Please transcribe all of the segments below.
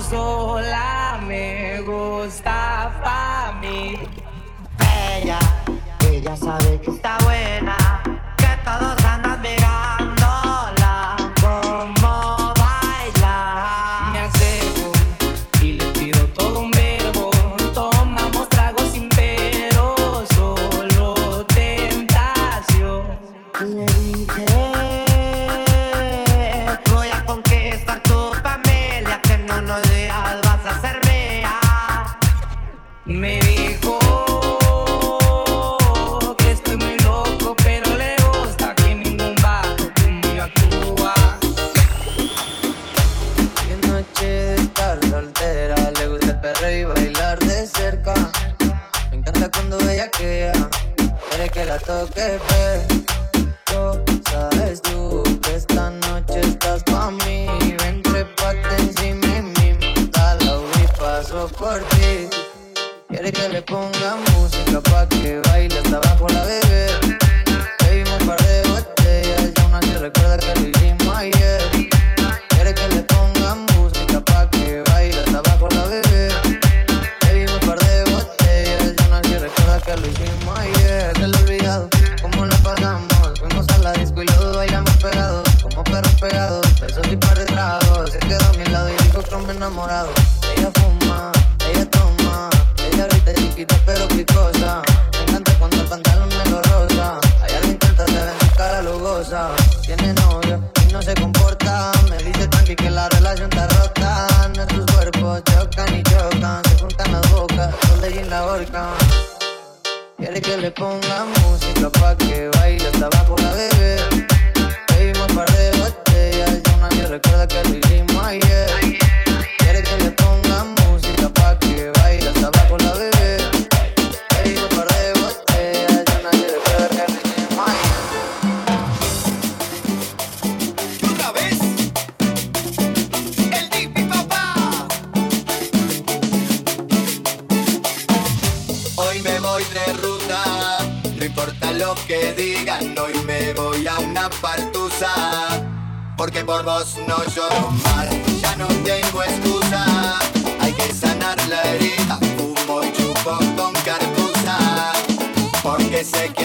sola. Man. rompe enamorado. Ella fuma, ella toma, ella ahorita es chiquita pero picosa. Me encanta cuando el pantalón me lo rosa. Allá lo intenta, se ve en su cara lugosa. Tiene novio y no se comporta. Me dice tranqui que la relación está rota. Nuestros cuerpos chocan y chocan. Se juntan las bocas, donde y la horca. Quiere que le ponga música pa' que baile hasta abajo la bebé. Bebimos un par de botellas, yo nadie recuerda que lo hicimos ayer. sick.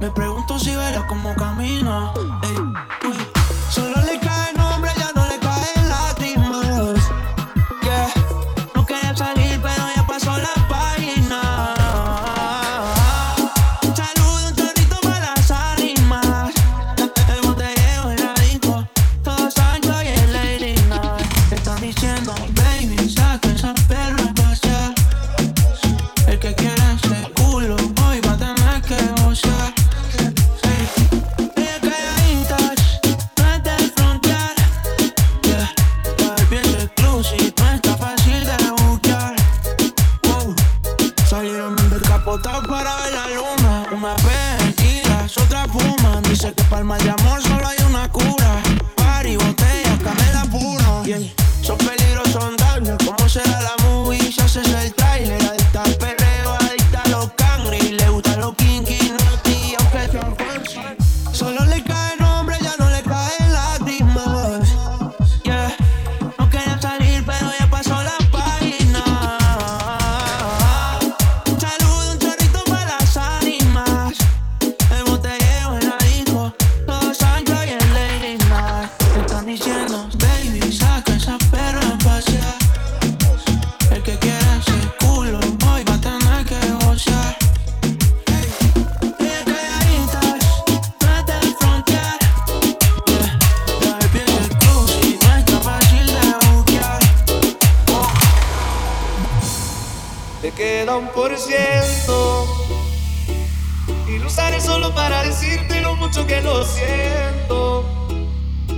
Me pregunto si verá cómo camina.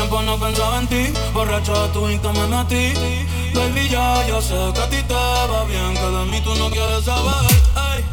tiempo no pensaba en ti, borracho de tu insta me metí. Baby, ya, yo sé que a ti te va bien, que de mí tú no quieres saber. Ey.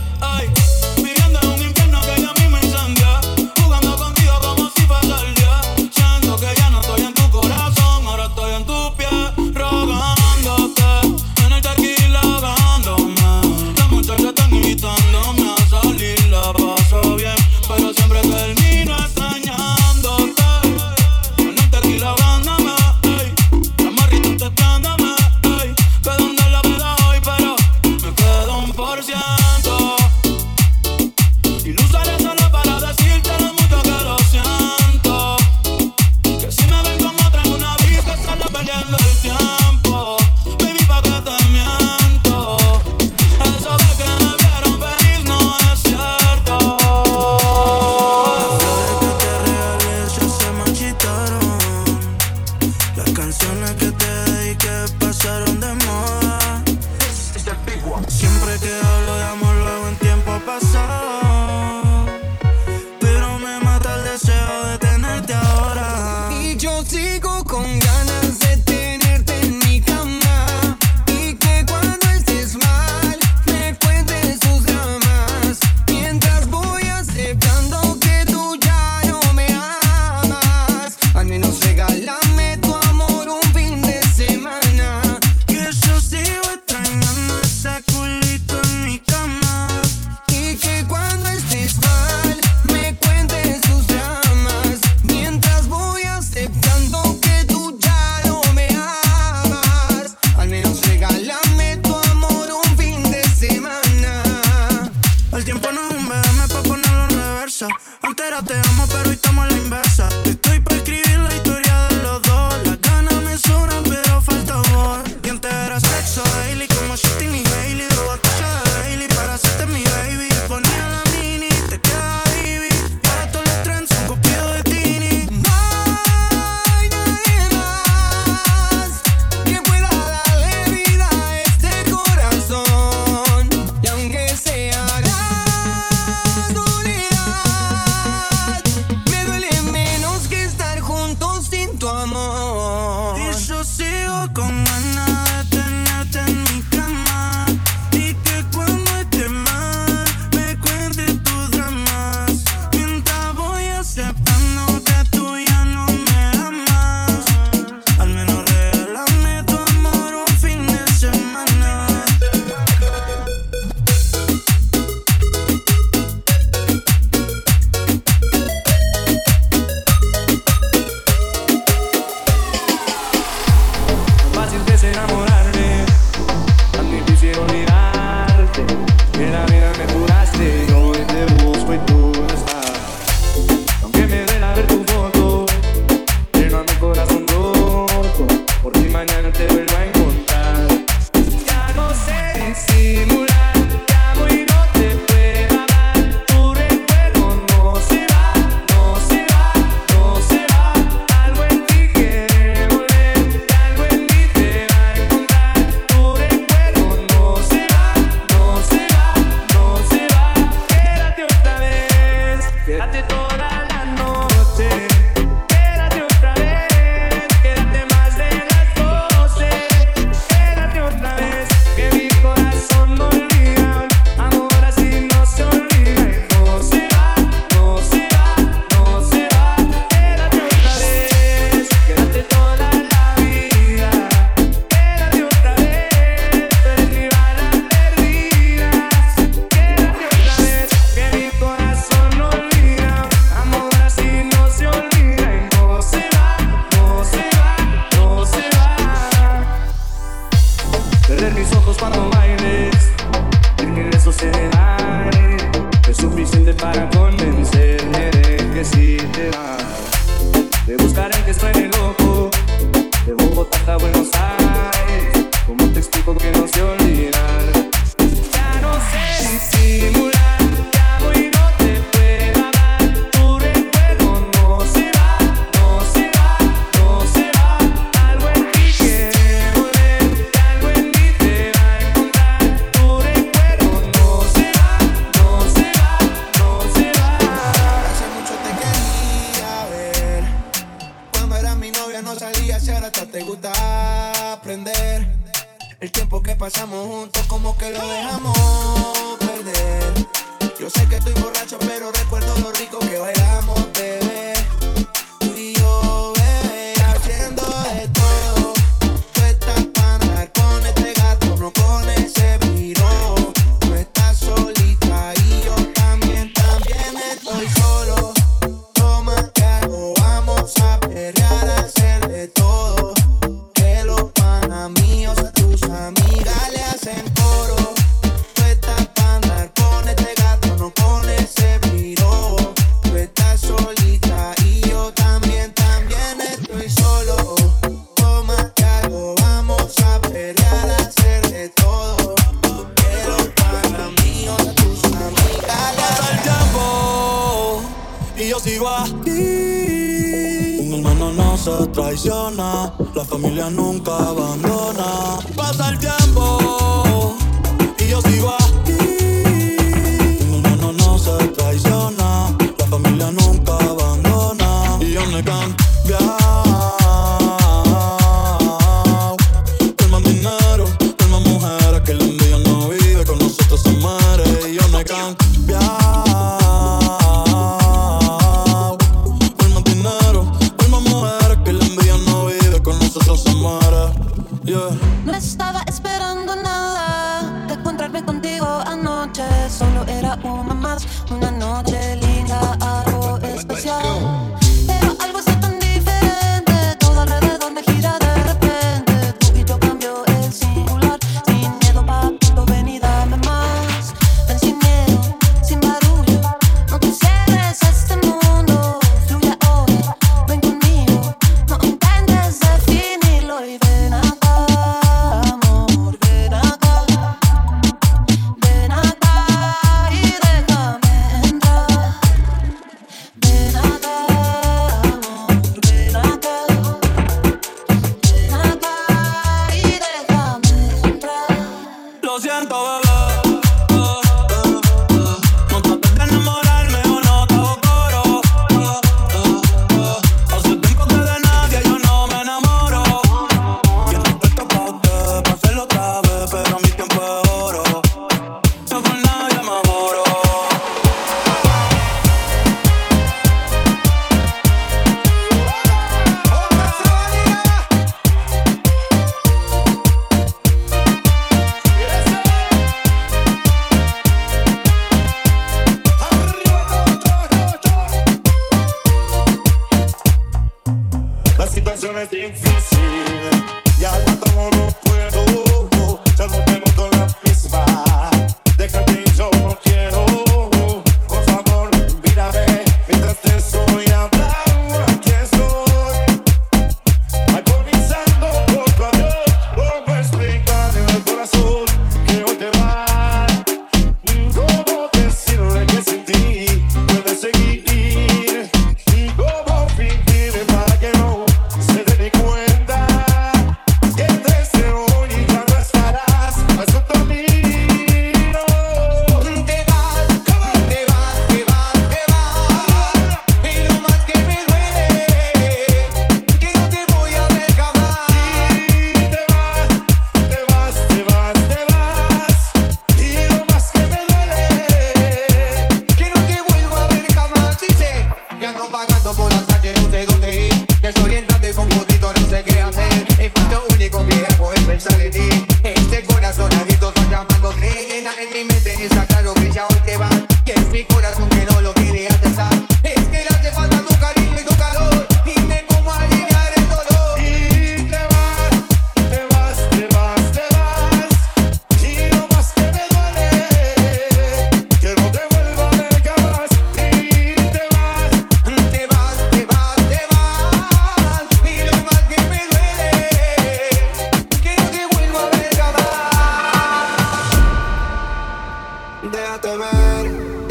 Traiciona, la familia nunca abandona. Pasa el tiempo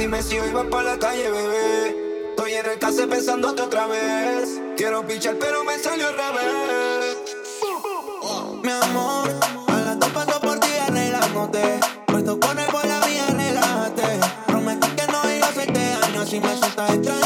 Dime si hoy vas para la calle, bebé. Estoy en el case pensándote otra vez. Quiero pichar, pero me salió al revés. Mi amor, a las dos paso por ti arreglándote. Puesto con el bola mía, relájate. Prometí que no iba a hacerte daño si me sueltas extraño.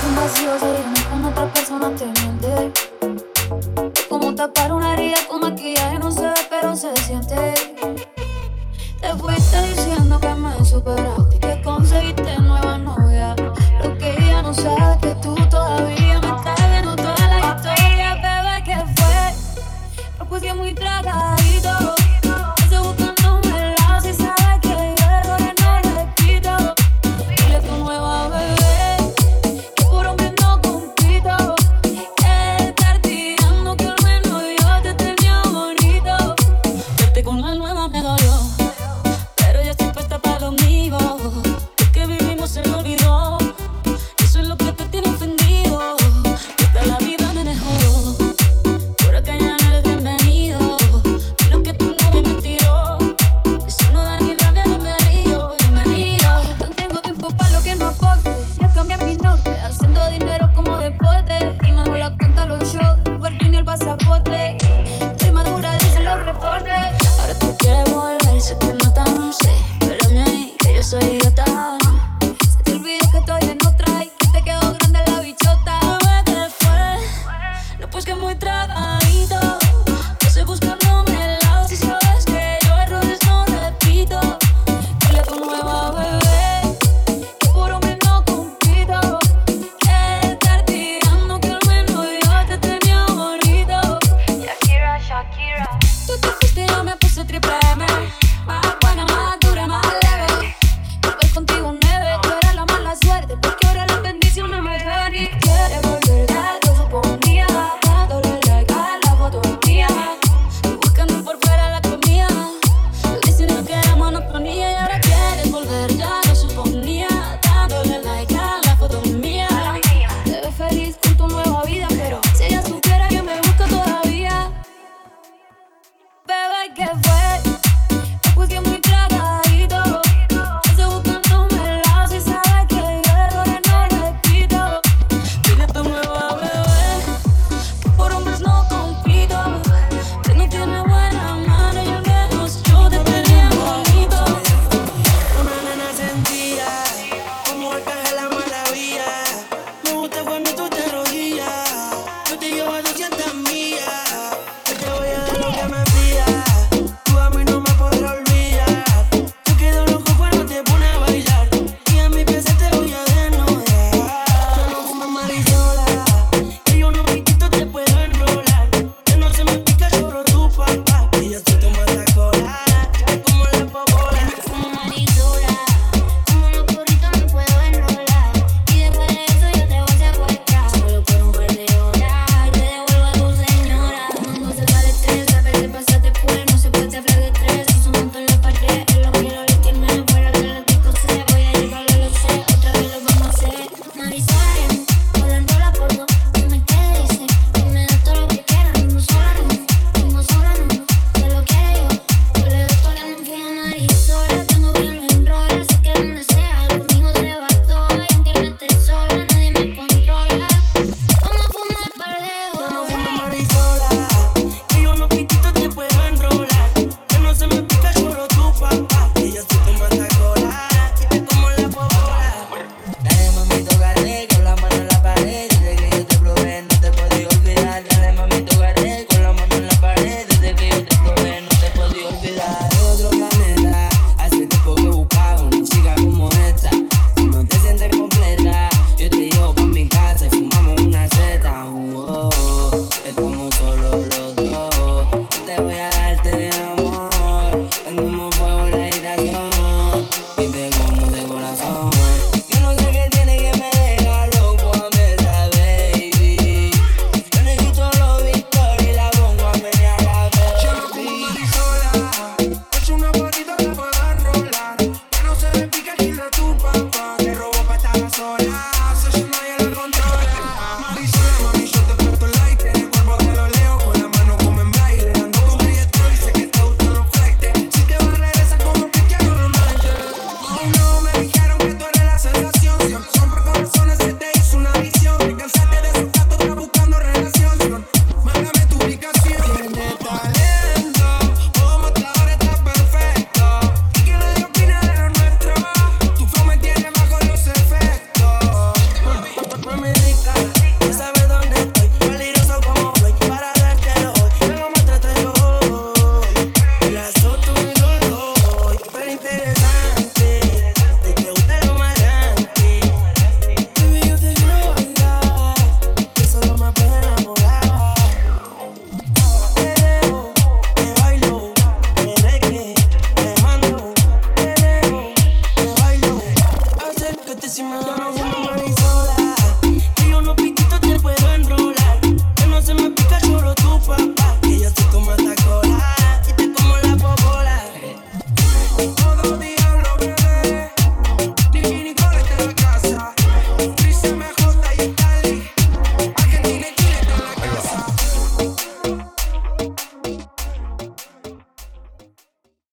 con más Dios